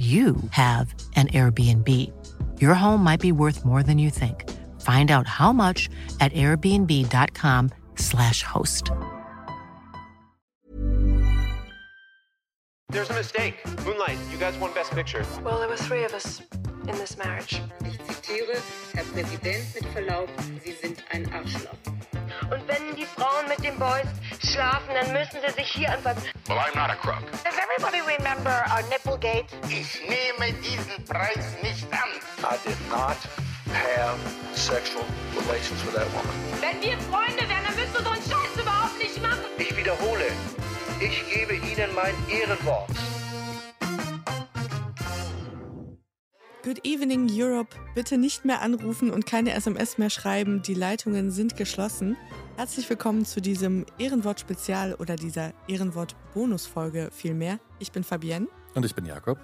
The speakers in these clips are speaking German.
you have an Airbnb. Your home might be worth more than you think. Find out how much at airbnb.com/slash host. There's a mistake. Moonlight, you guys won Best Picture. Well, there were three of us in this marriage. Ich zitiere, Herr Präsident, mit Verlaub, Sie sind ein Arschloch. Und wenn die Frauen mit den Boys schlafen, dann müssen sie sich hier anfassen. Well, I'm not a crook. Does everybody remember our Nipplegate? Ich nehme diesen Preis nicht an. I did not have sexual relations with that woman. Wenn wir Freunde wären, dann müsstest du so einen Scheiß überhaupt nicht machen. Ich wiederhole, ich gebe Ihnen mein Ehrenwort. Good evening Europe. Bitte nicht mehr anrufen und keine SMS mehr schreiben. Die Leitungen sind geschlossen. Herzlich willkommen zu diesem Ehrenwort-Spezial oder dieser Ehrenwort-Bonusfolge vielmehr. Ich bin Fabienne. Und ich bin Jakob.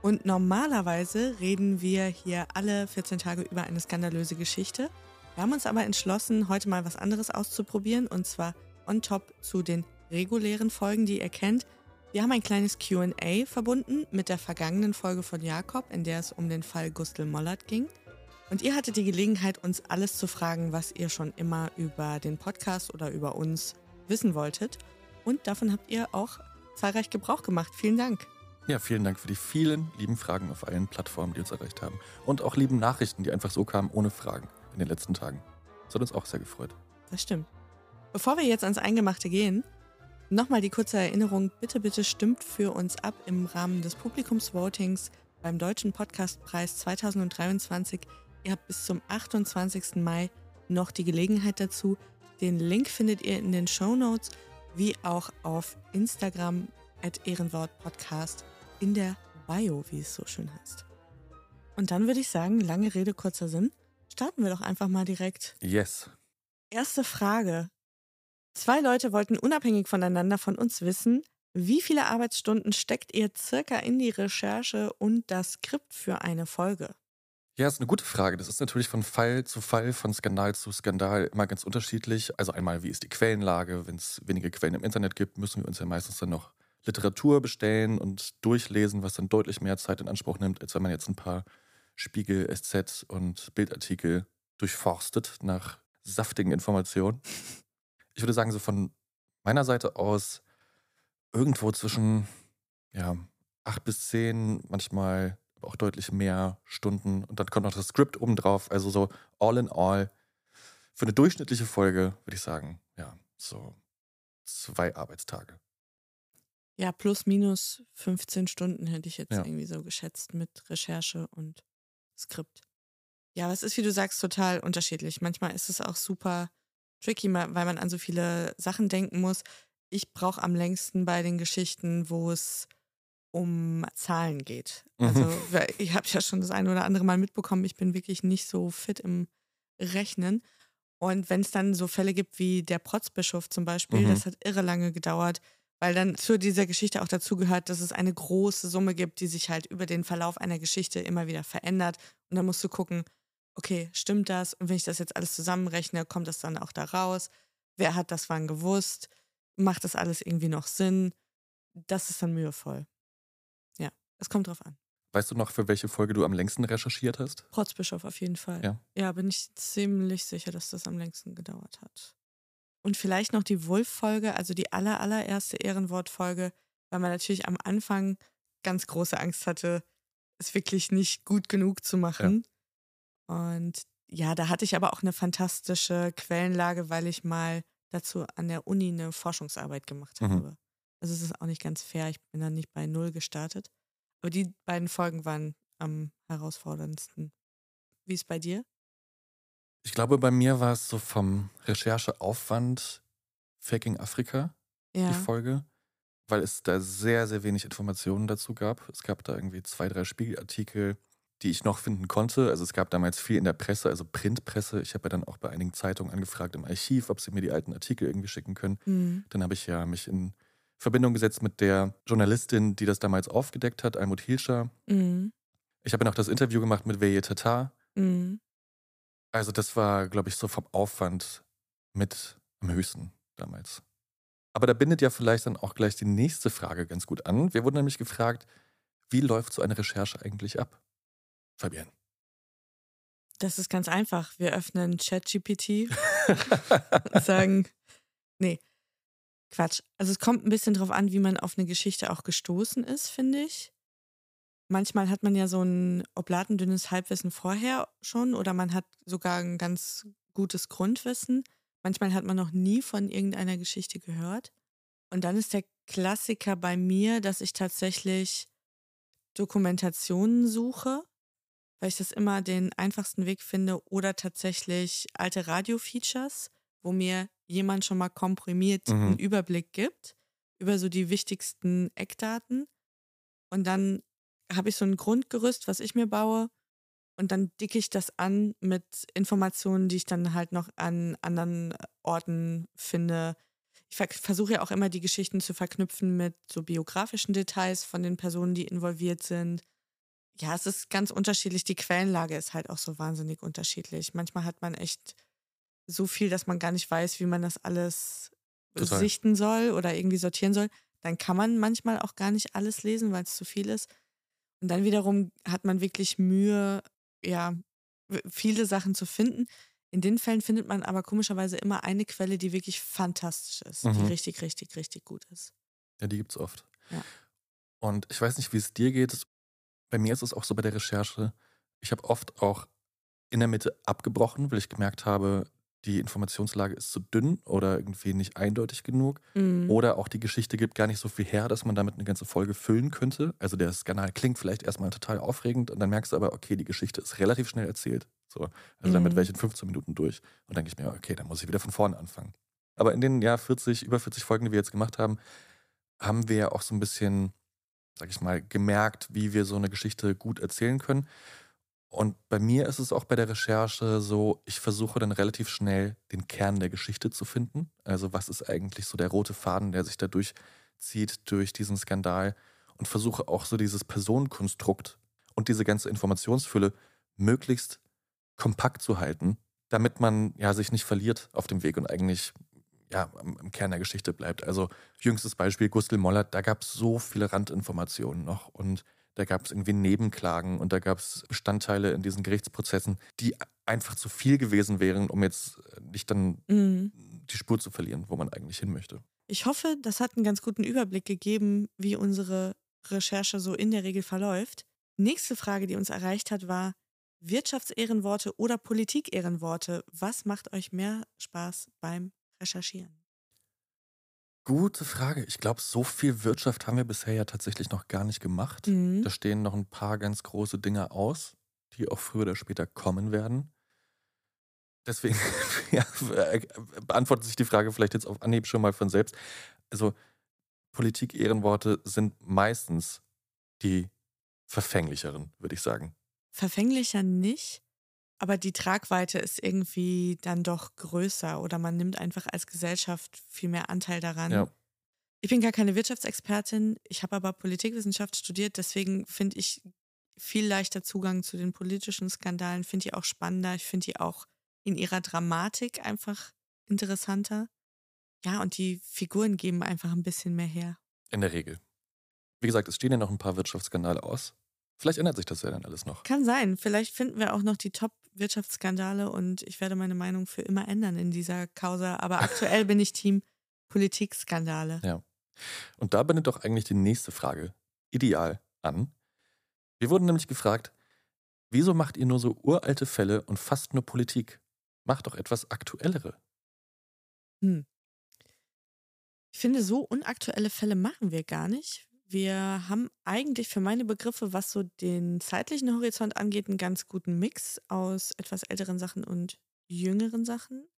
Und normalerweise reden wir hier alle 14 Tage über eine skandalöse Geschichte. Wir haben uns aber entschlossen, heute mal was anderes auszuprobieren und zwar on top zu den regulären Folgen, die ihr kennt. Wir haben ein kleines QA verbunden mit der vergangenen Folge von Jakob, in der es um den Fall Gustl Mollert ging. Und ihr hattet die Gelegenheit, uns alles zu fragen, was ihr schon immer über den Podcast oder über uns wissen wolltet. Und davon habt ihr auch zahlreich Gebrauch gemacht. Vielen Dank. Ja, vielen Dank für die vielen lieben Fragen auf allen Plattformen, die uns erreicht haben. Und auch lieben Nachrichten, die einfach so kamen, ohne Fragen in den letzten Tagen. Das hat uns auch sehr gefreut. Das stimmt. Bevor wir jetzt ans Eingemachte gehen, nochmal die kurze Erinnerung, bitte, bitte stimmt für uns ab im Rahmen des Publikumsvotings beim Deutschen Podcastpreis 2023. Ihr habt bis zum 28. Mai noch die Gelegenheit dazu. Den Link findet ihr in den Show Notes, wie auch auf Instagram at Ehrenwortpodcast in der Bio, wie es so schön heißt. Und dann würde ich sagen, lange Rede, kurzer Sinn. Starten wir doch einfach mal direkt. Yes. Erste Frage. Zwei Leute wollten unabhängig voneinander von uns wissen, wie viele Arbeitsstunden steckt ihr circa in die Recherche und das Skript für eine Folge? Ja, ist eine gute Frage. Das ist natürlich von Fall zu Fall, von Skandal zu Skandal immer ganz unterschiedlich. Also einmal, wie ist die Quellenlage? Wenn es wenige Quellen im Internet gibt, müssen wir uns ja meistens dann noch Literatur bestellen und durchlesen, was dann deutlich mehr Zeit in Anspruch nimmt, als wenn man jetzt ein paar Spiegel, SZ und Bildartikel durchforstet nach saftigen Informationen. Ich würde sagen, so von meiner Seite aus irgendwo zwischen ja, acht bis zehn, manchmal auch deutlich mehr Stunden. Und dann kommt noch das Skript obendrauf. Also so all in all. Für eine durchschnittliche Folge würde ich sagen, ja, so zwei Arbeitstage. Ja, plus minus 15 Stunden hätte ich jetzt Ja. irgendwie so geschätzt mit Recherche und Skript. Ja, aber es ist, wie du sagst, total unterschiedlich. Manchmal ist es auch super tricky, weil man an so viele Sachen denken muss. Ich brauche am längsten bei den Geschichten, wo es um Zahlen geht. Also Mhm. ich habe ja schon das eine oder andere Mal mitbekommen, ich bin wirklich nicht so fit im Rechnen. Und wenn es dann so Fälle gibt wie der Protzbischof zum Beispiel, Mhm. das hat irre lange gedauert, weil dann zu dieser Geschichte auch dazu gehört, dass es eine große Summe gibt, die sich halt über den Verlauf einer Geschichte immer wieder verändert. Und dann musst du gucken, okay, stimmt das? Und wenn ich das jetzt alles zusammenrechne, kommt das dann auch da raus? Wer hat das wann gewusst? Macht das alles irgendwie noch Sinn? Das ist dann mühevoll. Ja, es kommt drauf an. Weißt du noch, für welche Folge du am längsten recherchiert hast? Protzbischof auf jeden Fall. Ja. Ja, bin ich ziemlich sicher, dass das am längsten gedauert hat. Und vielleicht noch die Wulf-Folge, also die aller, allererste Ehrenwort-Folge, weil man natürlich am Anfang ganz große Angst hatte, es wirklich nicht gut genug zu machen. Und ja, da hatte ich aber auch eine fantastische Quellenlage, weil ich mal dazu an der Uni eine Forschungsarbeit gemacht Mhm. habe. Also es ist auch nicht ganz fair, ich bin dann nicht bei Null gestartet. Aber die beiden Folgen waren am herausforderndsten. Wie ist bei dir? Ich glaube, bei mir war es so vom Rechercheaufwand Faking Afrika, Ja. die Folge, weil es da sehr, sehr wenig Informationen dazu gab. Es gab da irgendwie zwei, drei Spiegelartikel die ich noch finden konnte. Also es gab damals viel in der Presse, also Printpresse. Ich habe ja dann auch bei einigen Zeitungen angefragt im Archiv, ob sie mir die alten Artikel irgendwie schicken können. Mhm. Dann habe ich ja mich in Verbindung gesetzt mit der Journalistin, die das damals aufgedeckt hat, Almut Hilscher. Mhm. Ich habe ja noch das Interview gemacht mit Veye Tata. Mhm. Also das war, glaube ich, so vom Aufwand mit am höchsten damals. Aber da bindet ja vielleicht dann auch gleich die nächste Frage ganz gut an. Wir wurden nämlich gefragt, wie läuft so eine Recherche eigentlich ab? Fabian. Das ist ganz einfach. Wir öffnen ChatGPT und sagen, nee, Quatsch. Also es kommt ein bisschen drauf an, wie man auf eine Geschichte auch gestoßen ist, finde ich. Manchmal hat man ja so ein oblatendünnes Halbwissen vorher schon oder man hat sogar ein ganz gutes Grundwissen. Manchmal hat man noch nie von irgendeiner Geschichte gehört. Und dann ist der Klassiker bei mir, dass ich tatsächlich Dokumentationen suche, weil ich das immer den einfachsten Weg finde oder tatsächlich alte Radio-Features, wo mir jemand schon mal komprimiert Mhm. einen Überblick gibt über so die wichtigsten Eckdaten. Und dann habe ich so ein Grundgerüst, was ich mir baue. Und dann dicke ich das an mit Informationen, die ich dann halt noch an anderen Orten finde. Ich ver versuche ja auch immer die Geschichten zu verknüpfen mit so biografischen Details von den Personen, die involviert sind. Ja, es ist ganz unterschiedlich. Die Quellenlage ist halt auch so wahnsinnig unterschiedlich. Manchmal hat man echt so viel, dass man gar nicht weiß, wie man das alles Total. sichten soll oder irgendwie sortieren soll. Dann kann man manchmal auch gar nicht alles lesen, weil es zu viel ist. Und dann wiederum hat man wirklich Mühe, ja, viele Sachen zu finden. In den Fällen findet man aber komischerweise immer eine Quelle, die wirklich fantastisch ist, die Mhm. richtig, richtig, richtig gut ist. Ja, die gibt's oft. Ja. Und ich weiß nicht, wie es dir geht. Bei mir ist es auch so bei der Recherche. Ich habe oft auch in der Mitte abgebrochen, weil ich gemerkt habe, die Informationslage ist zu dünn oder irgendwie nicht eindeutig genug. Mhm. Oder auch die Geschichte gibt gar nicht so viel her, dass man damit eine ganze Folge füllen könnte. Also der Skandal klingt vielleicht erstmal total aufregend und dann merkst du aber, okay, die Geschichte ist relativ schnell erzählt. So, also damit Mhm. wäre ich in 15 Minuten durch. Und dann denke ich mir, okay, dann muss ich wieder von vorne anfangen. Aber in den ja 40, über 40 Folgen, die wir jetzt gemacht haben, haben wir ja auch so ein bisschen, sag ich mal, gemerkt, wie wir so eine Geschichte gut erzählen können. Und bei mir ist es auch bei der Recherche so, ich versuche dann relativ schnell den Kern der Geschichte zu finden. Also was ist eigentlich so der rote Faden, der sich da durchzieht durch diesen Skandal und versuche auch so dieses Personenkonstrukt und diese ganze Informationsfülle möglichst kompakt zu halten, damit man ja sich nicht verliert auf dem Weg und eigentlich ja am Kern der Geschichte bleibt. Also jüngstes Beispiel Gustl Mollert, da gab es so viele Randinformationen noch und da gab es irgendwie Nebenklagen und da gab es Bestandteile in diesen Gerichtsprozessen, die einfach zu viel gewesen wären, um jetzt nicht dann Mhm. die Spur zu verlieren, wo man eigentlich hin möchte. Ich hoffe, das hat einen ganz guten Überblick gegeben, wie unsere Recherche so in der Regel verläuft. Nächste Frage, die uns erreicht hat, war Wirtschaftsehrenworte oder Politikehrenworte. Was macht euch mehr Spaß beim Recherchieren? Gute Frage. Ich glaube, so viel Wirtschaft haben wir bisher ja tatsächlich noch gar nicht gemacht. Mhm. Da stehen noch ein paar ganz große Dinge aus, die auch früher oder später kommen werden. Deswegen ja, äh, beantwortet sich die Frage vielleicht jetzt auf Anhieb schon mal von selbst. Also Politik-Ehrenworte sind meistens die verfänglicheren, würde ich sagen. Verfänglicher nicht, aber die Tragweite ist irgendwie dann doch größer oder man nimmt einfach als Gesellschaft viel mehr Anteil daran. Ja. Ich bin gar keine Wirtschaftsexpertin, ich habe aber Politikwissenschaft studiert, deswegen finde ich viel leichter Zugang zu den politischen Skandalen, finde ich auch spannender, ich finde die auch in ihrer Dramatik einfach interessanter. Ja, und die Figuren geben einfach ein bisschen mehr her. In der Regel. Wie gesagt, es stehen ja noch ein paar Wirtschaftsskandale aus. Vielleicht ändert sich das ja dann alles noch. Kann sein, vielleicht finden wir auch noch die Top-Wirtschaftsskandale und ich werde meine Meinung für immer ändern in dieser Causa, aber aktuell bin ich Team Politikskandale. Ja. Und da bindet doch eigentlich die nächste Frage ideal an. Wir wurden nämlich gefragt, wieso macht ihr nur so uralte Fälle und fast nur Politik? Macht doch etwas aktuellere. Hm. Ich finde, so unaktuelle Fälle machen wir gar nicht. Wir haben eigentlich für meine Begriffe, was so den zeitlichen Horizont angeht, einen ganz guten Mix aus etwas älteren Sachen und jüngeren Sachen.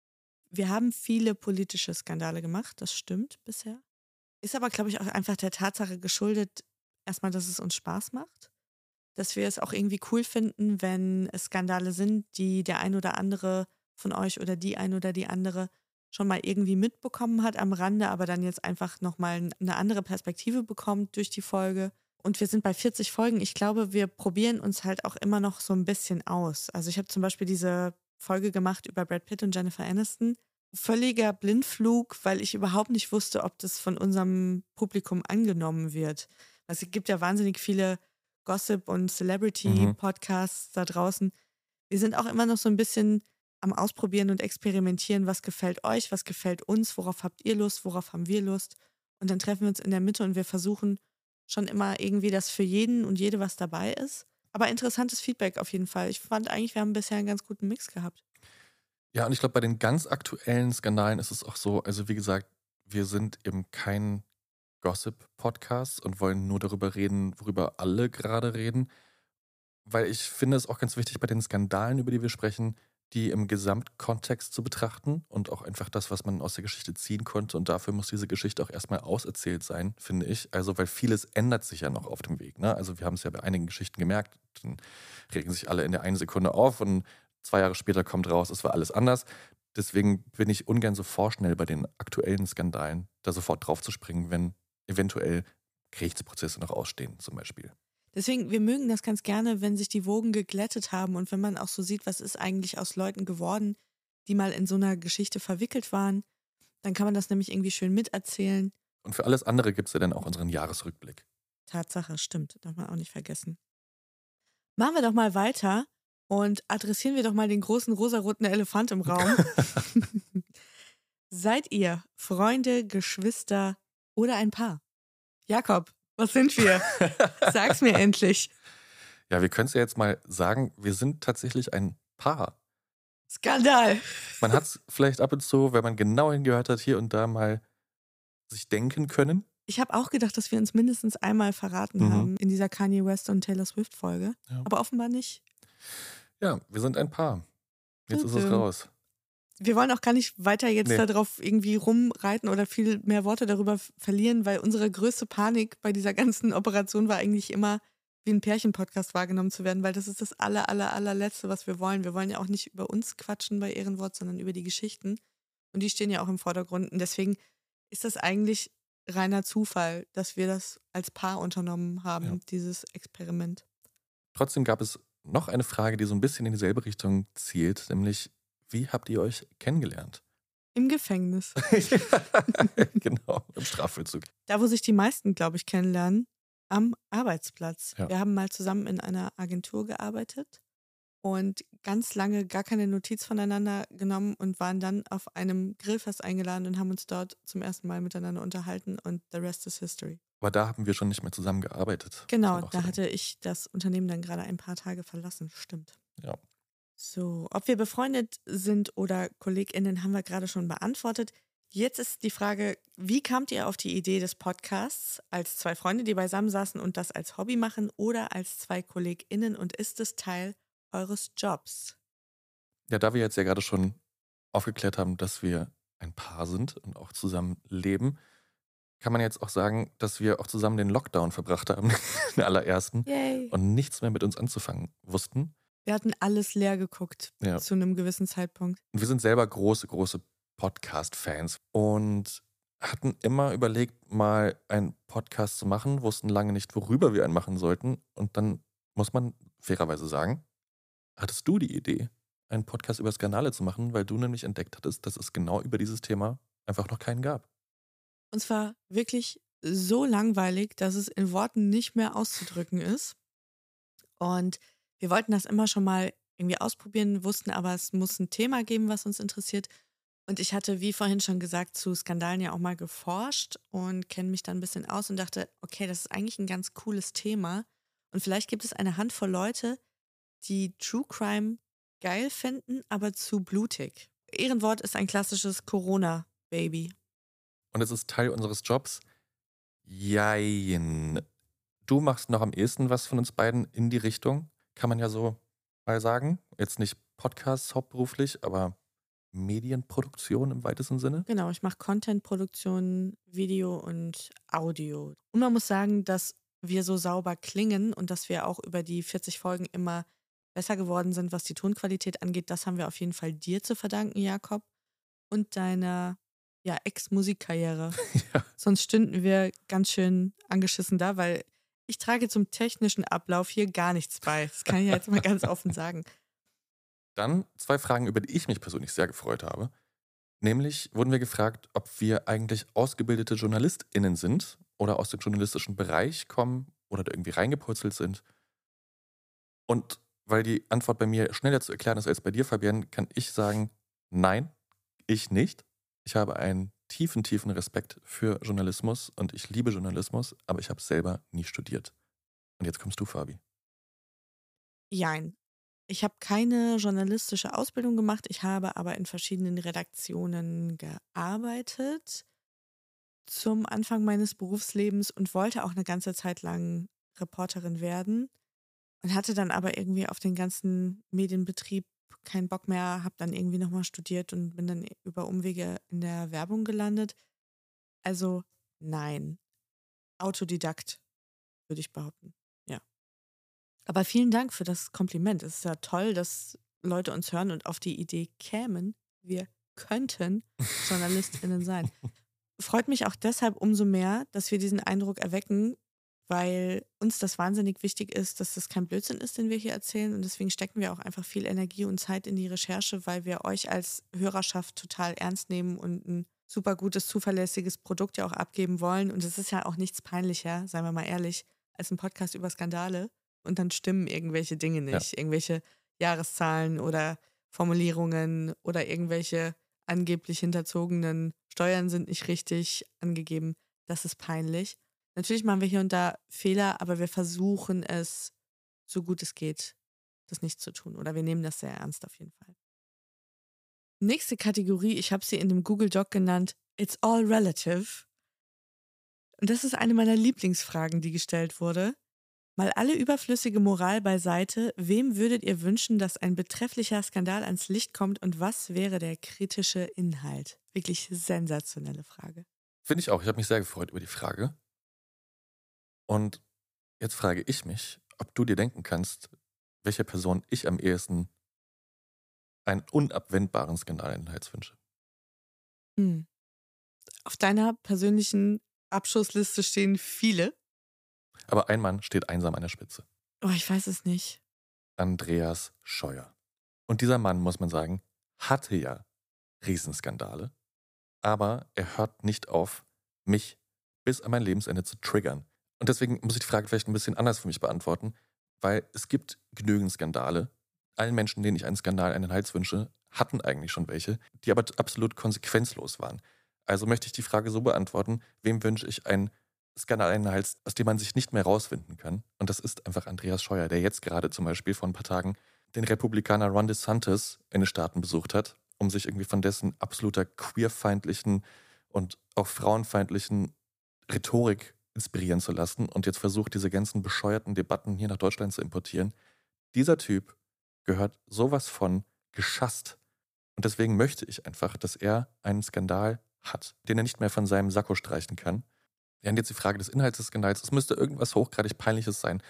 Wir haben viele politische Skandale gemacht, das stimmt bisher. Ist aber, glaube ich, auch einfach der Tatsache geschuldet, erstmal, dass es uns Spaß macht. dass wir es auch irgendwie cool finden, wenn es Skandale sind, die der ein oder andere von euch oder die ein oder die andere schon mal irgendwie mitbekommen hat am Rande, aber dann jetzt einfach nochmal eine andere Perspektive bekommt durch die Folge. Und wir sind bei 40 Folgen. Ich glaube, wir probieren uns halt auch immer noch so ein bisschen aus. Also ich habe zum Beispiel diese Folge gemacht über Brad Pitt und Jennifer Aniston. Völliger Blindflug, weil ich überhaupt nicht wusste, ob das von unserem Publikum angenommen wird. Also es gibt ja wahnsinnig viele Gossip- und Celebrity-Podcasts mhm. da draußen. Wir sind auch immer noch so ein bisschen am Ausprobieren und Experimentieren, was gefällt euch, was gefällt uns, worauf habt ihr Lust, worauf haben wir Lust. Und dann treffen wir uns in der Mitte und wir versuchen schon immer irgendwie, dass für jeden und jede was dabei ist. Aber interessantes Feedback auf jeden Fall. Ich fand eigentlich, wir haben bisher einen ganz guten Mix gehabt. Ja, und ich glaube, bei den ganz aktuellen Skandalen ist es auch so, also wie gesagt, wir sind eben kein Gossip-Podcast und wollen nur darüber reden, worüber alle gerade reden. Weil ich finde es auch ganz wichtig bei den Skandalen, über die wir sprechen, die im Gesamtkontext zu betrachten und auch einfach das, was man aus der Geschichte ziehen konnte. Und dafür muss diese Geschichte auch erstmal auserzählt sein, finde ich. Also, weil vieles ändert sich ja noch auf dem Weg. Ne? Also, wir haben es ja bei einigen Geschichten gemerkt, dann regen sich alle in der einen Sekunde auf und zwei Jahre später kommt raus, es war alles anders. Deswegen bin ich ungern so vorschnell bei den aktuellen Skandalen, da sofort drauf zu springen, wenn eventuell Gerichtsprozesse noch ausstehen, zum Beispiel. Deswegen, wir mögen das ganz gerne, wenn sich die Wogen geglättet haben und wenn man auch so sieht, was ist eigentlich aus Leuten geworden, die mal in so einer Geschichte verwickelt waren. Dann kann man das nämlich irgendwie schön miterzählen. Und für alles andere gibt es ja dann auch unseren Jahresrückblick. Tatsache, stimmt. Darf man auch nicht vergessen. Machen wir doch mal weiter und adressieren wir doch mal den großen rosaroten Elefant im Raum. Seid ihr Freunde, Geschwister oder ein Paar? Jakob, was sind wir? Sag's mir endlich. Ja, wir können es ja jetzt mal sagen, wir sind tatsächlich ein Paar. Skandal. Man hat es vielleicht ab und zu, wenn man genau hingehört hat, hier und da mal sich denken können. Ich habe auch gedacht, dass wir uns mindestens einmal verraten mhm. haben in dieser Kanye West und Taylor Swift Folge. Ja. Aber offenbar nicht. Ja, wir sind ein Paar. Jetzt ist es raus wir wollen auch gar nicht weiter jetzt nee. darauf irgendwie rumreiten oder viel mehr Worte darüber verlieren, weil unsere größte Panik bei dieser ganzen Operation war eigentlich immer, wie ein Pärchen-Podcast wahrgenommen zu werden, weil das ist das aller, aller, allerletzte, was wir wollen. Wir wollen ja auch nicht über uns quatschen bei Ehrenwort, sondern über die Geschichten. Und die stehen ja auch im Vordergrund. Und deswegen ist das eigentlich reiner Zufall, dass wir das als Paar unternommen haben, ja. dieses Experiment. Trotzdem gab es noch eine Frage, die so ein bisschen in dieselbe Richtung zielt, nämlich wie habt ihr euch kennengelernt? Im Gefängnis. genau, im Strafvollzug. Da, wo sich die meisten, glaube ich, kennenlernen, am Arbeitsplatz. Ja. Wir haben mal zusammen in einer Agentur gearbeitet und ganz lange gar keine Notiz voneinander genommen und waren dann auf einem Grillfest eingeladen und haben uns dort zum ersten Mal miteinander unterhalten und the rest is history. Aber da haben wir schon nicht mehr zusammen gearbeitet. Genau, da hatte ich das Unternehmen dann gerade ein paar Tage verlassen, stimmt. Ja. So, ob wir befreundet sind oder KollegInnen, haben wir gerade schon beantwortet. Jetzt ist die Frage, wie kamt ihr auf die Idee des Podcasts als zwei Freunde, die beisammen saßen und das als Hobby machen oder als zwei KollegInnen und ist es Teil eures Jobs? Ja, da wir jetzt ja gerade schon aufgeklärt haben, dass wir ein Paar sind und auch zusammen leben, kann man jetzt auch sagen, dass wir auch zusammen den Lockdown verbracht haben, den allerersten, Yay. und nichts mehr mit uns anzufangen wussten. Wir hatten alles leer geguckt ja. zu einem gewissen Zeitpunkt. Und wir sind selber große, große Podcast-Fans und hatten immer überlegt, mal einen Podcast zu machen, wussten lange nicht, worüber wir einen machen sollten. Und dann muss man fairerweise sagen, hattest du die Idee, einen Podcast über Skandale zu machen, weil du nämlich entdeckt hattest, dass es genau über dieses Thema einfach noch keinen gab. Und zwar wirklich so langweilig, dass es in Worten nicht mehr auszudrücken ist. Und wir wollten das immer schon mal irgendwie ausprobieren, wussten aber, es muss ein Thema geben, was uns interessiert. Und ich hatte, wie vorhin schon gesagt, zu Skandalen ja auch mal geforscht und kenne mich dann ein bisschen aus und dachte, okay, das ist eigentlich ein ganz cooles Thema. Und vielleicht gibt es eine Handvoll Leute, die True Crime geil finden, aber zu blutig. Ehrenwort ist ein klassisches Corona-Baby. Und es ist Teil unseres Jobs. Jein. Du machst noch am ehesten was von uns beiden in die Richtung kann man ja so mal sagen. Jetzt nicht Podcasts hauptberuflich, aber Medienproduktion im weitesten Sinne. Genau, ich mache Contentproduktion, Video und Audio. Und man muss sagen, dass wir so sauber klingen und dass wir auch über die 40 Folgen immer besser geworden sind, was die Tonqualität angeht, das haben wir auf jeden Fall dir zu verdanken, Jakob, und deiner ja, Ex-Musikkarriere. Ja. Sonst stünden wir ganz schön angeschissen da, weil ich trage zum technischen Ablauf hier gar nichts bei. Das kann ich jetzt mal ganz offen sagen. Dann zwei Fragen, über die ich mich persönlich sehr gefreut habe. Nämlich wurden wir gefragt, ob wir eigentlich ausgebildete JournalistInnen sind oder aus dem journalistischen Bereich kommen oder da irgendwie reingepurzelt sind. Und weil die Antwort bei mir schneller zu erklären ist als bei dir, Fabian, kann ich sagen, nein, ich nicht. Ich habe einen tiefen, tiefen Respekt für Journalismus und ich liebe Journalismus, aber ich habe selber nie studiert. Und jetzt kommst du, Fabi. Jein. Ich habe keine journalistische Ausbildung gemacht, ich habe aber in verschiedenen Redaktionen gearbeitet zum Anfang meines Berufslebens und wollte auch eine ganze Zeit lang Reporterin werden und hatte dann aber irgendwie auf den ganzen Medienbetrieb keinen Bock mehr, habe dann irgendwie nochmal studiert und bin dann über Umwege in der Werbung gelandet. Also nein. Autodidakt, würde ich behaupten. Ja. Aber vielen Dank für das Kompliment. Es ist ja toll, dass Leute uns hören und auf die Idee kämen, wir könnten JournalistInnen sein. Freut mich auch deshalb umso mehr, dass wir diesen Eindruck erwecken, weil uns das wahnsinnig wichtig ist, dass das kein Blödsinn ist, den wir hier erzählen. Und deswegen stecken wir auch einfach viel Energie und Zeit in die Recherche, weil wir euch als Hörerschaft total ernst nehmen und ein super gutes, zuverlässiges Produkt ja auch abgeben wollen. Und es ist ja auch nichts peinlicher, seien wir mal ehrlich, als ein Podcast über Skandale. Und dann stimmen irgendwelche Dinge nicht. Irgendwelche Jahreszahlen oder Formulierungen oder irgendwelche angeblich hinterzogenen Steuern sind nicht richtig angegeben. Das ist peinlich. Natürlich machen wir hier und da Fehler, aber wir versuchen es, so gut es geht, das nicht zu tun. Oder wir nehmen das sehr ernst auf jeden Fall. Nächste Kategorie, ich habe sie in dem Google Doc genannt, It's All Relative. Und das ist eine meiner Lieblingsfragen, die gestellt wurde. Mal alle überflüssige Moral beiseite, wem würdet ihr wünschen, dass ein betrefflicher Skandal ans Licht kommt und was wäre der kritische Inhalt? Wirklich sensationelle Frage. Finde ich auch. Ich habe mich sehr gefreut über die Frage. Und jetzt frage ich mich, ob du dir denken kannst, welcher Person ich am ehesten einen unabwendbaren Skandal in den Hals wünsche. Hm. Auf deiner persönlichen Abschussliste stehen viele. Aber ein Mann steht einsam an der Spitze. Oh, ich weiß es nicht. Andreas Scheuer. Und dieser Mann, muss man sagen, hatte ja Riesenskandale, aber er hört nicht auf, mich bis an mein Lebensende zu triggern. Und deswegen muss ich die Frage vielleicht ein bisschen anders für mich beantworten, weil es gibt genügend Skandale. Allen Menschen, denen ich einen Skandal an den Hals wünsche, hatten eigentlich schon welche, die aber absolut konsequenzlos waren. Also möchte ich die Frage so beantworten, wem wünsche ich einen Skandal an den Hals, aus dem man sich nicht mehr rausfinden kann. Und das ist einfach Andreas Scheuer, der jetzt gerade zum Beispiel vor ein paar Tagen den Republikaner Ron DeSantis in den Staaten besucht hat, um sich irgendwie von dessen absoluter queerfeindlichen und auch frauenfeindlichen Rhetorik inspirieren zu lassen und jetzt versucht, diese ganzen bescheuerten Debatten hier nach Deutschland zu importieren. Dieser Typ gehört sowas von geschasst. Und deswegen möchte ich einfach, dass er einen Skandal hat, den er nicht mehr von seinem Sakko streichen kann. Wir haben jetzt die Frage des Inhalts des Skandals. Es müsste irgendwas hochgradig Peinliches sein.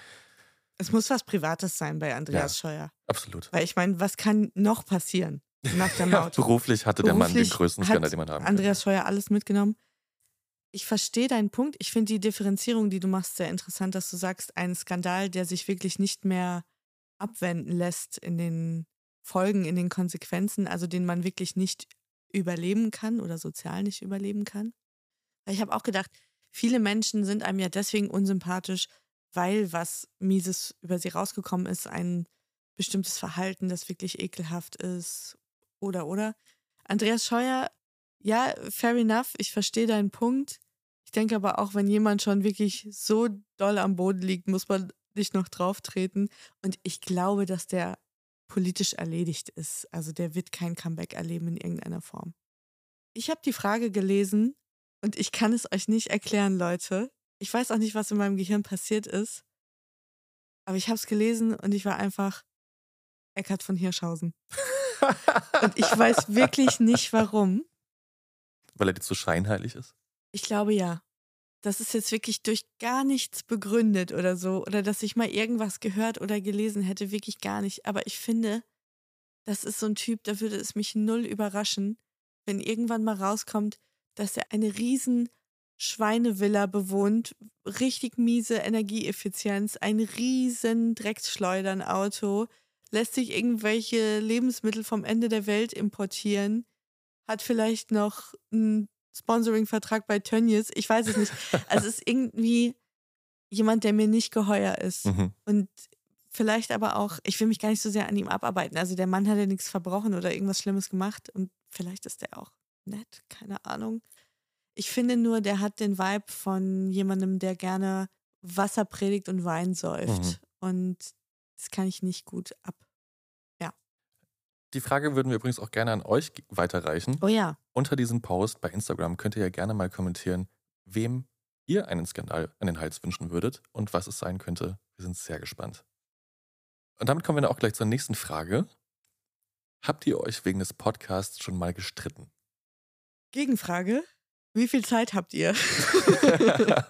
Es muss was Privates sein bei Andreas Ja. Scheuer. Absolut. Weil ich meine, was kann noch passieren nach der Ja, Maut? beruflich hatte der Mann den Beruflich größten Skandal, den man haben kann. Andreas Scheuer alles mitgenommen. Ich verstehe deinen Punkt. Ich finde die Differenzierung, die du machst, sehr interessant, dass du sagst, ein Skandal, der sich wirklich nicht mehr abwenden lässt in den Folgen, in den Konsequenzen, also den man wirklich nicht überleben kann oder sozial nicht überleben kann. Ich habe auch gedacht, viele Menschen sind einem ja deswegen unsympathisch, weil was Mieses über sie rausgekommen ist, ein bestimmtes Verhalten, das wirklich ekelhaft ist oder oder. Andreas Scheuer, ja, fair enough, ich verstehe deinen Punkt. Ich denke aber auch, wenn jemand schon wirklich so doll am Boden liegt, muss man nicht noch drauf treten. Und ich glaube, dass der politisch erledigt ist. Also der wird kein Comeback erleben in irgendeiner Form. Ich habe die Frage gelesen und ich kann es euch nicht erklären, Leute. Ich weiß auch nicht, was in meinem Gehirn passiert ist. Aber ich habe es gelesen und ich war einfach Eckhard von Hirschhausen. Und ich weiß wirklich nicht warum. Weil er dir zu scheinheilig ist. Ich glaube ja. das ist jetzt wirklich durch gar nichts begründet oder so, oder dass ich mal irgendwas gehört oder gelesen hätte, wirklich gar nicht. Aber ich finde, das ist so ein Typ, da würde es mich null überraschen, wenn irgendwann mal rauskommt, dass er eine riesen Schweinevilla bewohnt, richtig miese Energieeffizienz, ein riesen Drecksschleudernauto, lässt sich irgendwelche Lebensmittel vom Ende der Welt importieren, hat vielleicht noch einen Sponsoring-Vertrag bei Tönnies, ich weiß es nicht. Also es ist irgendwie jemand, der mir nicht geheuer ist. Mhm. Und vielleicht aber auch, ich will mich gar nicht so sehr an ihm abarbeiten. Also der Mann hat ja nichts verbrochen oder irgendwas Schlimmes gemacht und vielleicht ist der auch nett, keine Ahnung. Ich finde nur, der hat den Vibe von jemandem, der gerne Wasser predigt und Wein säuft. Mhm. Und das kann ich nicht gut ab. Die Frage würden wir übrigens auch gerne an euch weiterreichen. Oh ja. Unter diesem Post bei Instagram könnt ihr ja gerne mal kommentieren, wem ihr einen Skandal an den Hals wünschen würdet und was es sein könnte. Wir sind sehr gespannt. Und damit kommen wir dann auch gleich zur nächsten Frage. Habt ihr euch wegen des Podcasts schon mal gestritten? Gegenfrage. Wie viel Zeit habt ihr?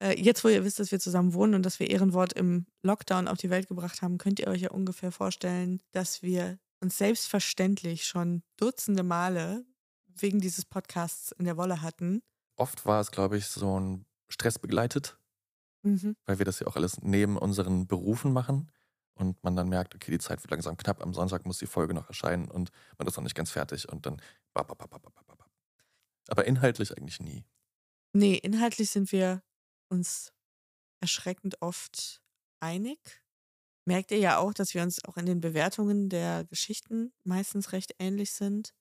Äh, Jetzt, wo ihr wisst, dass wir zusammen wohnen und dass wir Ehrenwort im Lockdown auf die Welt gebracht haben, könnt ihr euch ja ungefähr vorstellen, dass wir uns selbstverständlich schon Dutzende Male wegen dieses Podcasts in der Wolle hatten. Oft war es, glaube ich, so ein Stress begleitet, Mhm. weil wir das ja auch alles neben unseren Berufen machen und man dann merkt, okay, die Zeit wird langsam knapp, am Sonntag muss die Folge noch erscheinen und man ist noch nicht ganz fertig und dann. bap, bap, bap, bap, bap, bap. Aber inhaltlich eigentlich nie. Nee, inhaltlich sind wir uns erschreckend oft einig. Merkt ihr ja auch, dass wir uns auch in den Bewertungen der Geschichten meistens recht ähnlich sind?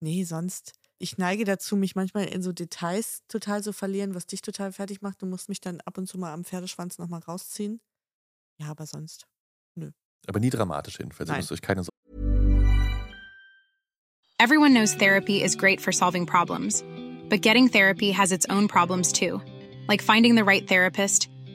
Nee, sonst. Ich neige dazu, mich manchmal in so Details total zu verlieren, was dich total fertig macht. Du musst mich dann ab und zu mal am Pferdeschwanz nochmal rausziehen. Ja, aber sonst. Aber nie dramatisch jedenfalls. Ihr müsst euch keine Everyone knows therapy is great for solving problems, but getting therapy has its own problems too, like finding the right therapist,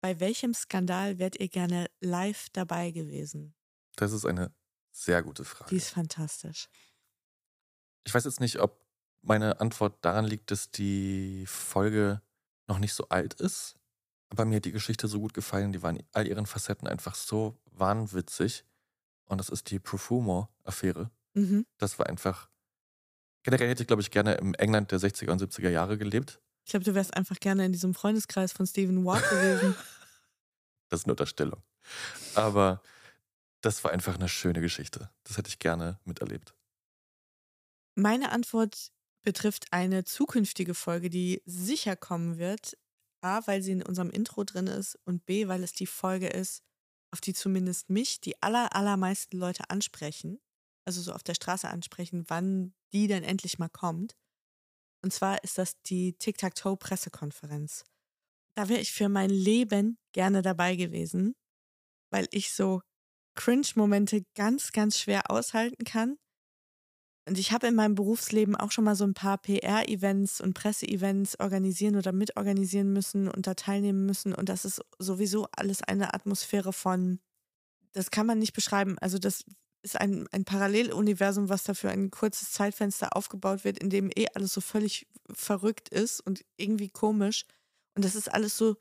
Bei welchem Skandal wärt ihr gerne live dabei gewesen? Das ist eine sehr gute Die Frage. ist fantastisch. Ich weiß jetzt nicht, ob meine Antwort daran liegt, dass die Folge noch nicht so alt ist. Aber mir hat die Geschichte so gut gefallen. Die war in all ihren Facetten einfach so wahnwitzig. Und das ist die Profumo-Affäre. Mhm. Das war einfach. Generell hätte ich, glaube ich, gerne im England der 60er und 70er Jahre gelebt. Ich glaube, du wärst einfach gerne in diesem Freundeskreis von Stephen Ward gewesen. Das ist eine Unterstellung. Aber das war einfach eine schöne Geschichte. Das hätte ich gerne miterlebt. Meine Antwort betrifft eine zukünftige Folge, die sicher kommen wird. A, weil sie in unserem Intro drin ist und B, weil es die Folge ist, auf die zumindest mich die aller, allermeisten Leute ansprechen. Also so auf der Straße ansprechen, wann die denn endlich mal kommt. Und zwar ist das die Tic-Tac-Toe-Pressekonferenz. Da wäre ich für mein Leben gerne dabei gewesen, weil ich so Cringe-Momente ganz, ganz schwer aushalten kann. Und ich habe in meinem Berufsleben auch schon mal so ein paar PR-Events und Presse-Events organisieren oder mitorganisieren müssen und da teilnehmen müssen. Und das ist sowieso alles eine Atmosphäre von, das kann man nicht beschreiben. Also das ist ein, ein Paralleluniversum, was da für ein kurzes Zeitfenster aufgebaut wird, in dem eh alles so völlig verrückt ist und irgendwie komisch. Und das ist alles so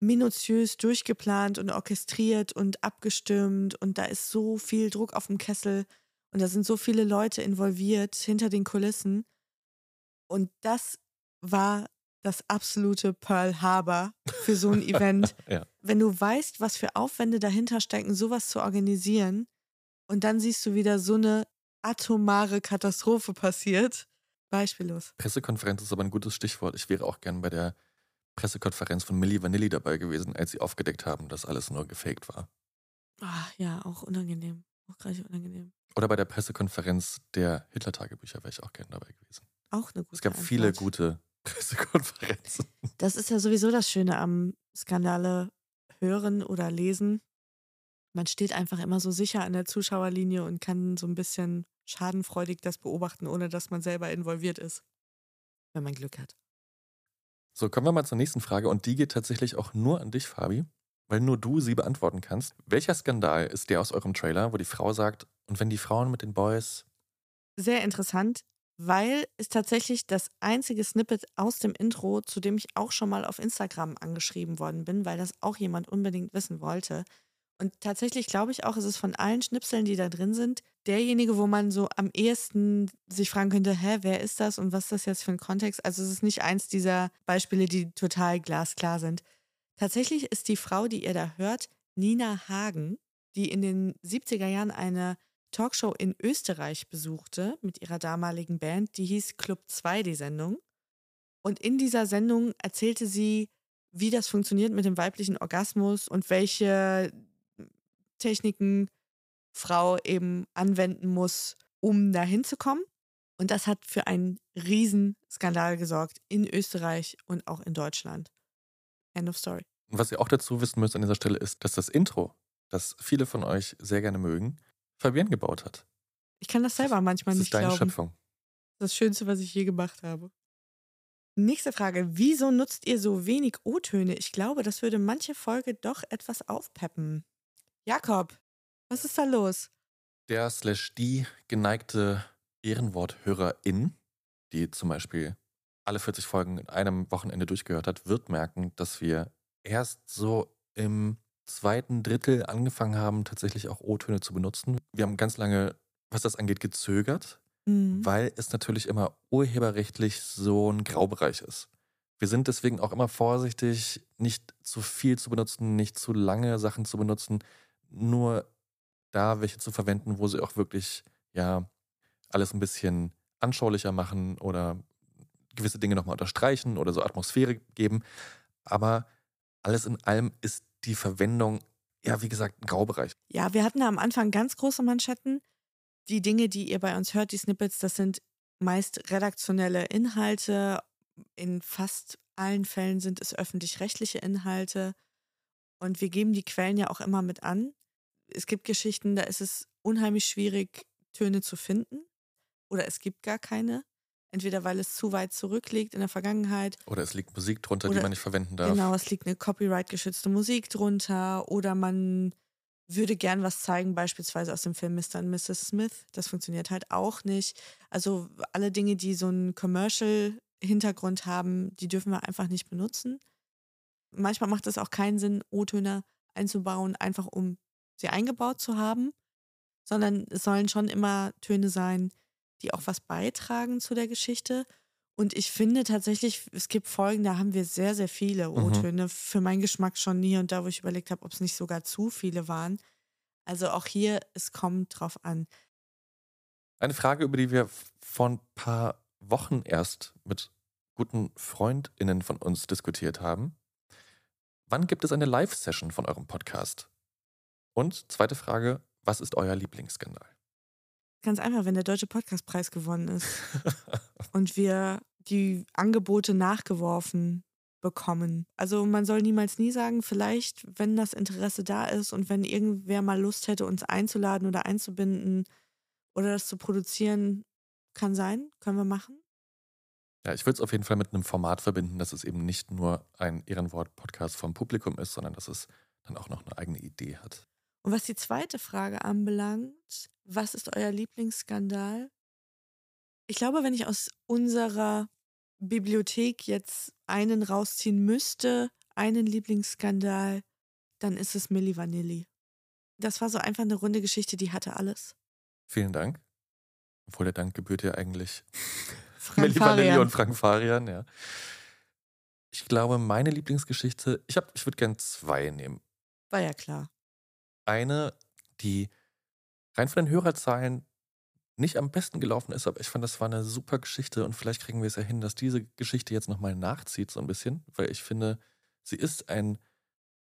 minutiös durchgeplant und orchestriert und abgestimmt und da ist so viel Druck auf dem Kessel und da sind so viele Leute involviert hinter den Kulissen. Und das war das absolute Pearl Harbor für so ein Event. Ja. Wenn du weißt, was für Aufwände dahinter stecken, sowas zu organisieren und dann siehst du wieder so eine atomare Katastrophe passiert. Beispiellos. Pressekonferenz ist aber ein gutes Stichwort. Ich wäre auch gern bei der Pressekonferenz von Milli Vanilli dabei gewesen, als sie aufgedeckt haben, dass alles nur gefaked war. Ah, ja, auch unangenehm. Auch gerade unangenehm. Oder bei der Pressekonferenz der Hitler-Tagebücher wäre ich auch gern dabei gewesen. Auch eine gute Es gab viele Antwort. gute Pressekonferenzen. Das ist ja sowieso das Schöne am Skandale hören oder lesen. Man steht einfach immer so sicher an der Zuschauerlinie und kann so ein bisschen schadenfreudig das beobachten, ohne dass man selber involviert ist. Wenn man Glück hat. So, kommen wir mal zur nächsten Frage und die geht tatsächlich auch nur an dich, Fabi, weil nur du sie beantworten kannst. Welcher Skandal ist der aus eurem Trailer, wo die Frau sagt, und wenn die Frauen mit den Boys. Sehr interessant, weil es tatsächlich das einzige Snippet aus dem Intro, zu dem ich auch schon mal auf Instagram angeschrieben worden bin, weil das auch jemand unbedingt wissen wollte. Und tatsächlich glaube ich auch, es ist von allen Schnipseln, die da drin sind, derjenige, wo man so am ehesten sich fragen könnte, hä, wer ist das und was ist das jetzt für ein Kontext? Also es ist nicht eins dieser Beispiele, die total glasklar sind. Tatsächlich ist die Frau, die ihr da hört, Nina Hagen, die in den 70er Jahren eine Talkshow in Österreich besuchte mit ihrer damaligen Band. Die hieß Club 2, die Sendung. Und in dieser Sendung erzählte sie, wie das funktioniert mit dem weiblichen Orgasmus und welche Techniken Frau eben anwenden muss, um dahin zu kommen. Und das hat für einen Riesenskandal gesorgt in Österreich und auch in Deutschland. End of story. Und was ihr auch dazu wissen müsst an dieser Stelle ist, dass das Intro, das viele von euch sehr gerne mögen, Fabienne gebaut hat. Ich kann das selber manchmal das nicht ist deine glauben. Schöpfung. Das Schönste, was ich je gemacht habe. Nächste Frage. Wieso nutzt ihr so wenig O-Töne? Ich glaube, das würde manche Folge doch etwas aufpeppen. Jakob, was ist da los? Der slash die geneigte Ehrenworthörerin, die zum Beispiel alle 40 Folgen in einem Wochenende durchgehört hat, wird merken, dass wir erst so im zweiten Drittel angefangen haben, tatsächlich auch O-Töne zu benutzen. Wir haben ganz lange, was das angeht, gezögert, Mhm. weil es natürlich immer urheberrechtlich so ein Graubereich ist. Wir sind deswegen auch immer vorsichtig, nicht zu viel zu benutzen, nicht zu lange Sachen zu benutzen, nur da welche zu verwenden, wo sie auch wirklich, ja, alles ein bisschen anschaulicher machen oder gewisse Dinge nochmal unterstreichen oder so Atmosphäre geben. Aber alles in allem ist die Verwendung, ja, wie gesagt, ein Graubereich. Ja, wir hatten da am Anfang ganz große Manschetten. Die Dinge, die ihr bei uns hört, die Snippets, das sind meist redaktionelle Inhalte. In fast allen Fällen sind es öffentlich-rechtliche Inhalte. Und wir geben die Quellen ja auch immer mit an. Es gibt Geschichten, da ist es unheimlich schwierig, Töne zu finden. Oder es gibt gar keine. Entweder weil es zu weit zurückliegt in der Vergangenheit. Oder es liegt Musik drunter, die Oder- man nicht verwenden darf. Genau, es liegt eine copyright-geschützte Musik drunter. Oder man würde gern was zeigen, beispielsweise aus dem Film Mr. und Mrs. Smith. Das funktioniert halt auch nicht. Also alle Dinge, die so einen Commercial-Hintergrund haben, die dürfen wir einfach nicht benutzen. Manchmal macht es auch keinen Sinn, O-Töne einzubauen, einfach um sie eingebaut zu haben, sondern es sollen schon immer Töne sein, die auch was beitragen zu der Geschichte. Und ich finde tatsächlich, es gibt Folgen, da haben wir sehr, sehr viele Mhm. O-Töne. Für meinen Geschmack schon hier und da, wo ich überlegt habe, ob es nicht sogar zu viele waren. Also auch hier, es kommt drauf an. Eine Frage, über die wir vor ein paar Wochen erst mit guten FreundInnen von uns diskutiert haben. Wann gibt es eine Live-Session von eurem Podcast? Und zweite Frage, was ist euer Lieblingsskandal? Ganz einfach, wenn der Deutsche Podcastpreis gewonnen ist und wir die Angebote nachgeworfen bekommen. Also man soll niemals nie sagen, vielleicht, wenn das Interesse da ist und wenn irgendwer mal Lust hätte, uns einzuladen oder einzubinden oder das zu produzieren, kann sein, können wir machen. Ja, ich würde es auf jeden Fall mit einem Format verbinden, dass es eben nicht nur ein Ehrenwort-Podcast vom Publikum ist, sondern dass es dann auch noch eine eigene Idee hat. Und was die zweite Frage anbelangt, was ist euer Lieblingsskandal? Ich glaube, wenn ich aus unserer Bibliothek jetzt einen rausziehen müsste, einen Lieblingsskandal, dann ist es Milli Vanilli. Das war so einfach eine runde Geschichte, die hatte alles. Vielen Dank. Obwohl der Dank gebührt ja eigentlich Milli Vanilli und Frank Farian, ja. Ich glaube, meine Lieblingsgeschichte, ich, hab- ich würde gern zwei nehmen. War ja klar. Eine, die rein von den Hörerzahlen nicht am besten gelaufen ist, aber ich fand, das war eine super Geschichte und vielleicht kriegen wir es ja hin, dass diese Geschichte jetzt nochmal nachzieht, so ein bisschen, weil ich finde, sie ist ein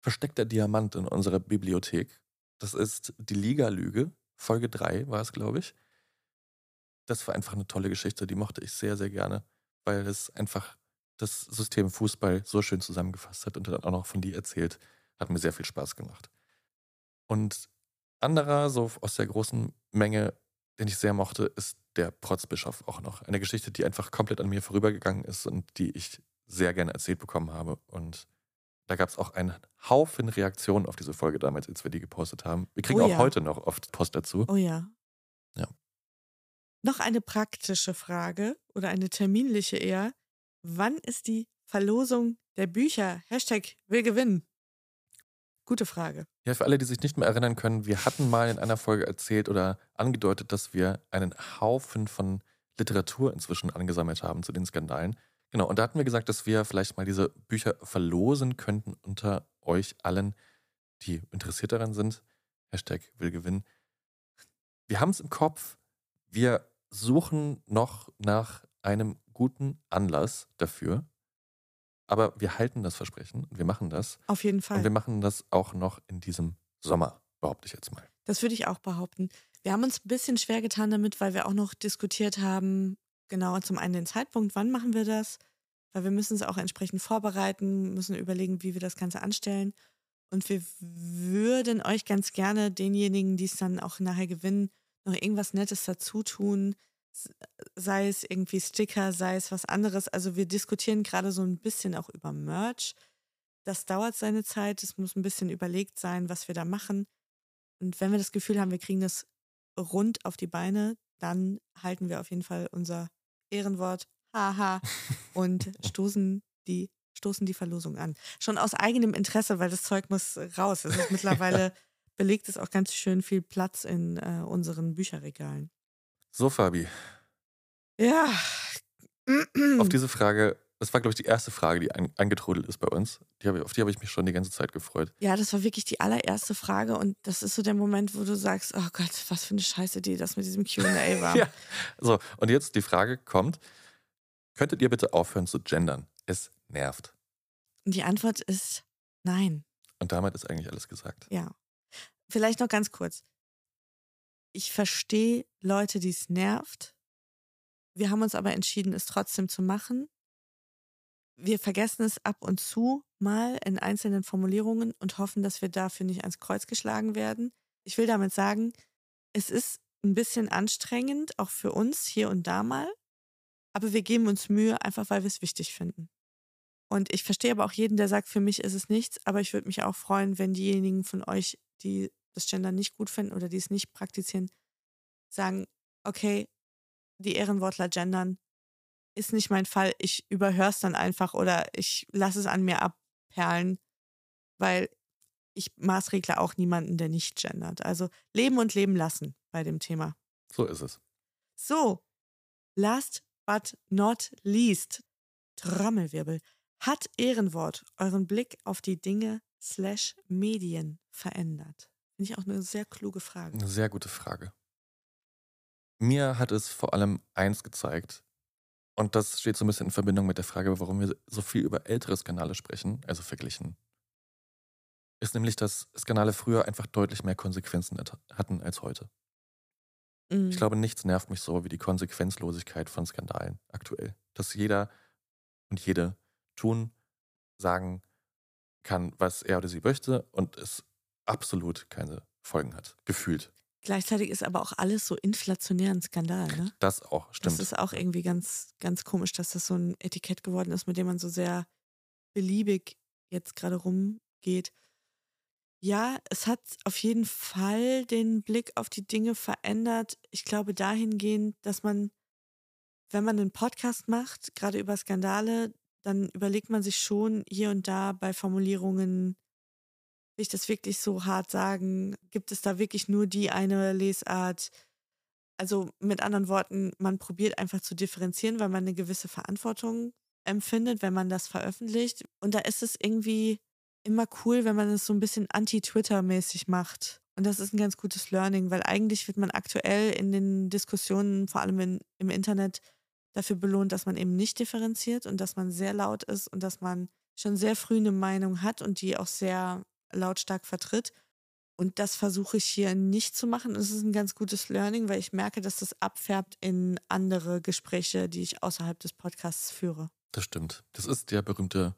versteckter Diamant in unserer Bibliothek. Das ist die Liga-Lüge, Folge 3 war es, glaube ich. Das war einfach eine tolle Geschichte, die mochte ich sehr, sehr gerne, weil es einfach das System Fußball so schön zusammengefasst hat und dann auch noch von dir erzählt. Hat mir sehr viel Spaß gemacht. Und anderer, so aus der großen Menge, den ich sehr mochte, ist der Protzbischof auch noch. Eine Geschichte, die einfach komplett an mir vorübergegangen ist und die ich sehr gerne erzählt bekommen habe. Und da gab es auch einen Haufen Reaktionen auf diese Folge damals, als wir die gepostet haben. Wir kriegen Oh auch ja. heute noch oft Post dazu. Oh ja. Ja. Noch eine praktische Frage oder eine terminliche eher. Wann ist die Verlosung der Bücher? Hashtag will gewinnen. Gute Frage. Ja, für alle, die sich nicht mehr erinnern können, wir hatten mal in einer Folge erzählt oder angedeutet, dass wir einen Haufen von Literatur inzwischen angesammelt haben zu den Skandalen. Genau, und da hatten wir gesagt, dass wir vielleicht mal diese Bücher verlosen könnten unter euch allen, die interessiert daran sind. Hashtag will gewinnen. Wir haben es im Kopf. Wir suchen noch nach einem guten Anlass dafür. Aber wir halten das Versprechen und wir machen das. Auf jeden Und Fall. wir machen das auch noch in diesem Sommer, behaupte ich jetzt mal. Das würde ich auch behaupten. Wir haben uns ein bisschen schwer getan damit, weil wir auch noch diskutiert haben, genau zum einen den Zeitpunkt, wann machen wir das, weil wir müssen es auch entsprechend vorbereiten, müssen überlegen, wie wir das Ganze anstellen. Und wir würden euch ganz gerne denjenigen, die es dann auch nachher gewinnen, noch irgendwas Nettes dazu tun, sei es irgendwie Sticker, sei es was anderes. Also wir diskutieren gerade so ein bisschen auch über Merch. Das dauert seine Zeit, es muss ein bisschen überlegt sein, was wir da machen. Und wenn wir das Gefühl haben, wir kriegen das rund auf die Beine, dann halten wir auf jeden Fall unser Ehrenwort, haha, und stoßen die, stoßen die Verlosung an. Schon aus eigenem Interesse, weil das Zeug muss raus. Es ist mittlerweile belegt es auch ganz schön viel Platz in äh, unseren Bücherregalen. So, Fabi, Ja. auf diese Frage, das war, glaube ich, die erste Frage, die ein, eingetrudelt ist bei uns. Die habe, ich- auf die habe ich mich schon die ganze Zeit gefreut. Ja, das war wirklich die allererste Frage und das ist so der Moment, wo du sagst, oh Gott, was für eine Scheißidee das mit diesem Q&A war. Ja. So, und jetzt die Frage kommt: Könntet ihr bitte aufhören zu gendern? Es nervt. Und die Antwort ist nein. Und damit ist eigentlich alles gesagt. Ja. Vielleicht noch ganz kurz. Ich verstehe Leute, die es nervt. Wir haben uns aber entschieden, es trotzdem zu machen. Wir vergessen es ab und zu mal in einzelnen Formulierungen und hoffen, dass wir dafür nicht ans Kreuz geschlagen werden. Ich will damit sagen, es ist ein bisschen anstrengend, auch für uns hier und da mal. Aber wir geben uns Mühe, einfach weil wir es wichtig finden. Und ich verstehe aber auch jeden, der sagt, für mich ist es nichts, aber ich würde mich auch freuen, wenn diejenigen von euch, die das Gender nicht gut finden oder die es nicht praktizieren, sagen, okay, die Ehrenwortler gendern ist nicht mein Fall, ich überhöre es dann einfach oder ich lasse es an mir abperlen, weil ich maßregle auch niemanden, der nicht gendert. Also leben und leben lassen bei dem Thema. So ist es. So, last but not least, Trommelwirbel. Hat Ehrenwort euren Blick auf die Dinge slash Medien verändert? Finde ich auch eine sehr kluge Frage. Eine sehr gute Frage. Mir hat es vor allem eins gezeigt, und das steht so ein bisschen in Verbindung mit der Frage, warum wir so viel über ältere Skandale sprechen, also verglichen, ist nämlich, dass Skandale früher einfach deutlich mehr Konsequenzen hat- hatten als heute. Mhm. Ich glaube, nichts nervt mich so wie die Konsequenzlosigkeit von Skandalen aktuell. Dass jeder und jede tun, sagen kann, was er oder sie möchte und es absolut keine Folgen hat. Gefühlt. Gleichzeitig ist aber auch alles so inflationär ein Skandal, ne? Das auch, stimmt. Das ist auch irgendwie ganz, ganz komisch, dass das so ein Etikett geworden ist, mit dem man so sehr beliebig jetzt gerade rumgeht. Ja, es hat auf jeden Fall den Blick auf die Dinge verändert. Ich glaube dahingehend, dass man, wenn man einen Podcast macht, gerade über Skandale, dann überlegt man sich schon hier und da bei Formulierungen, will ich das wirklich so hart sagen? Gibt es da wirklich nur die eine Lesart? Also mit anderen Worten, man probiert einfach zu differenzieren, weil man eine gewisse Verantwortung empfindet, wenn man das veröffentlicht. Und da ist es irgendwie immer cool, wenn man es so ein bisschen anti-Twitter-mäßig macht. Und das ist ein ganz gutes Learning, weil eigentlich wird man aktuell in den Diskussionen, vor allem in, im Internet, dafür belohnt, dass man eben nicht differenziert und dass man sehr laut ist und dass man schon sehr früh eine Meinung hat und die auch sehr lautstark vertritt. Und das versuche ich hier nicht zu machen. Es ist ein ganz gutes Learning, weil ich merke, dass das abfärbt in andere Gespräche, die ich außerhalb des Podcasts führe. Das stimmt. Das ist der berühmte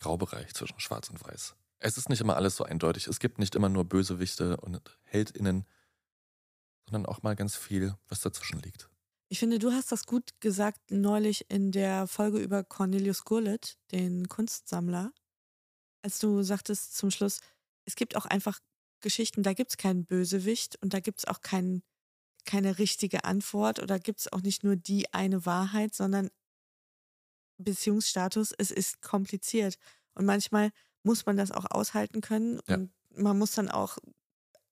Graubereich zwischen Schwarz und Weiß. Es ist nicht immer alles so eindeutig. Es gibt nicht immer nur Bösewichte und HeldInnen, sondern auch mal ganz viel, was dazwischen liegt. Ich finde, du hast das gut gesagt neulich in der Folge über Cornelius Gurlitt, den Kunstsammler, als du sagtest zum Schluss, es gibt auch einfach Geschichten, da gibt es keinen Bösewicht und da gibt es auch kein, keine richtige Antwort oder gibt es auch nicht nur die eine Wahrheit, sondern Beziehungsstatus, es ist kompliziert. Und manchmal muss man das auch aushalten können Ja. und man muss dann auch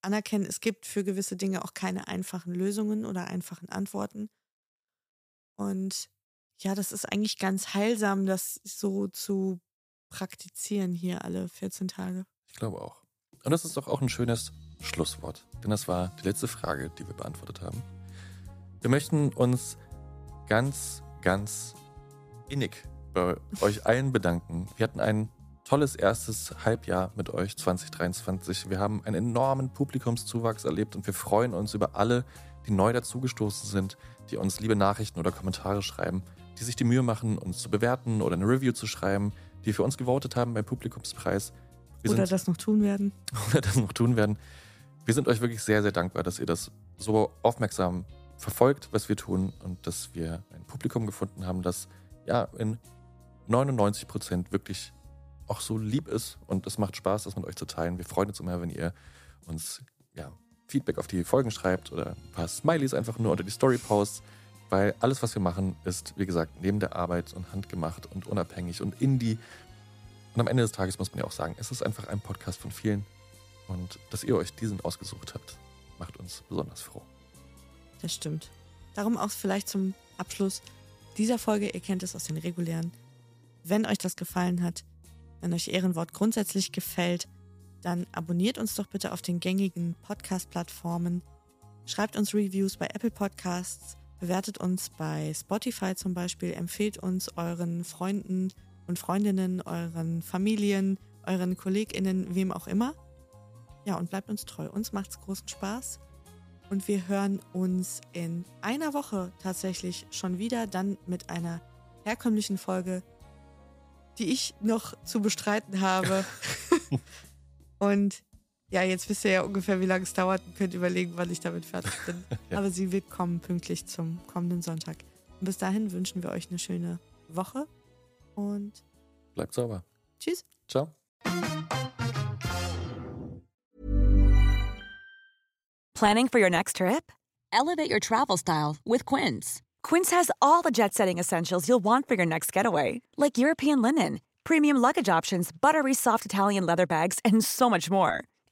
anerkennen, es gibt für gewisse Dinge auch keine einfachen Lösungen oder einfachen Antworten. Und ja, das ist eigentlich ganz heilsam, das so zu praktizieren hier alle 14 Tage. Ich glaube auch. Und das ist doch auch ein schönes Schlusswort, denn das war die letzte Frage, die wir beantwortet haben. Wir möchten uns ganz, ganz innig bei euch allen bedanken. Wir hatten ein tolles erstes Halbjahr mit euch 2023. Wir haben einen enormen Publikumszuwachs erlebt und wir freuen uns über alle, die neu dazugestoßen sind, die uns liebe Nachrichten oder Kommentare schreiben, die sich die Mühe machen, uns zu bewerten oder eine Review zu schreiben, die für uns gewotet haben beim Publikumspreis. Wir oder sind- das noch tun werden. oder das noch tun werden. Wir sind euch wirklich sehr, sehr dankbar, dass ihr das so aufmerksam verfolgt, was wir tun und dass wir ein Publikum gefunden haben, das ja in 99 Prozent wirklich auch so lieb ist und es macht Spaß, das mit euch zu teilen. Wir freuen uns immer, wenn ihr uns ja, Feedback auf die Folgen schreibt oder ein paar Smileys einfach nur unter die Story-Posts, weil alles, was wir machen, ist, wie gesagt, neben der Arbeit und handgemacht und unabhängig und indie. Und am Ende des Tages muss man ja auch sagen, es ist einfach ein Podcast von vielen und dass ihr euch diesen ausgesucht habt, macht uns besonders froh. Das stimmt. Darum auch vielleicht zum Abschluss dieser Folge, ihr kennt es aus den regulären. Wenn euch das gefallen hat, wenn euch Ehrenwort grundsätzlich gefällt, dann abonniert uns doch bitte auf den gängigen Podcast-Plattformen. Schreibt uns Reviews bei Apple Podcasts, bewertet uns bei Spotify zum Beispiel, empfehlt uns euren Freunden und Freundinnen, euren Familien, euren KollegInnen, wem auch immer. Ja, und bleibt uns treu. Uns macht's großen Spaß. Und wir hören uns in einer Woche tatsächlich schon wieder, dann mit einer herkömmlichen Folge, die ich noch zu bestreiten habe. Und ja, jetzt wisst ihr ja ungefähr, wie lange es dauert und könnt überlegen, wann ich damit fertig bin. Ja. Aber sie wird kommen pünktlich zum kommenden Sonntag. Und bis dahin wünschen wir euch eine schöne Woche und Bleibt sauber. tschüss. Ciao. Planning for your next trip? Elevate your travel style with Quince. Quince has all the jet setting essentials you'll want for your next getaway, like European linen, premium luggage options, buttery soft Italian leather bags, and so much more.